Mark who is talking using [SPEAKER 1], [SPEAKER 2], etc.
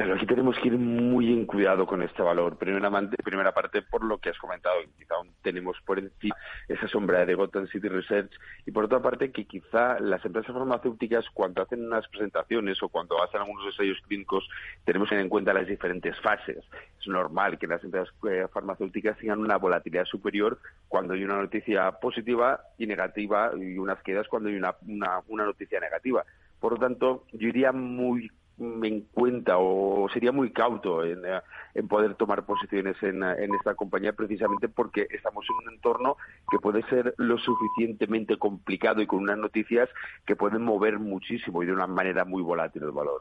[SPEAKER 1] Claro, aquí tenemos que ir muy en cuidado con este valor. Primeramente, primera parte, por lo que has comentado, quizá aún tenemos por encima esa sombra de Gotham City Research y por otra parte que quizá las empresas farmacéuticas cuando hacen unas presentaciones o cuando hacen algunos ensayos clínicos tenemos en cuenta las diferentes fases. Es normal que las empresas eh, farmacéuticas tengan una volatilidad superior cuando hay una noticia positiva y negativa y unas quedas cuando hay una, una, una noticia negativa. Por lo tanto, yo iría muy en cuenta o sería muy cauto en, eh, poder tomar posiciones en, en, esta compañía precisamente porque estamos en un entorno que puede ser lo suficientemente complicado y con unas noticias que pueden mover muchísimo y de una manera muy volátil el valor.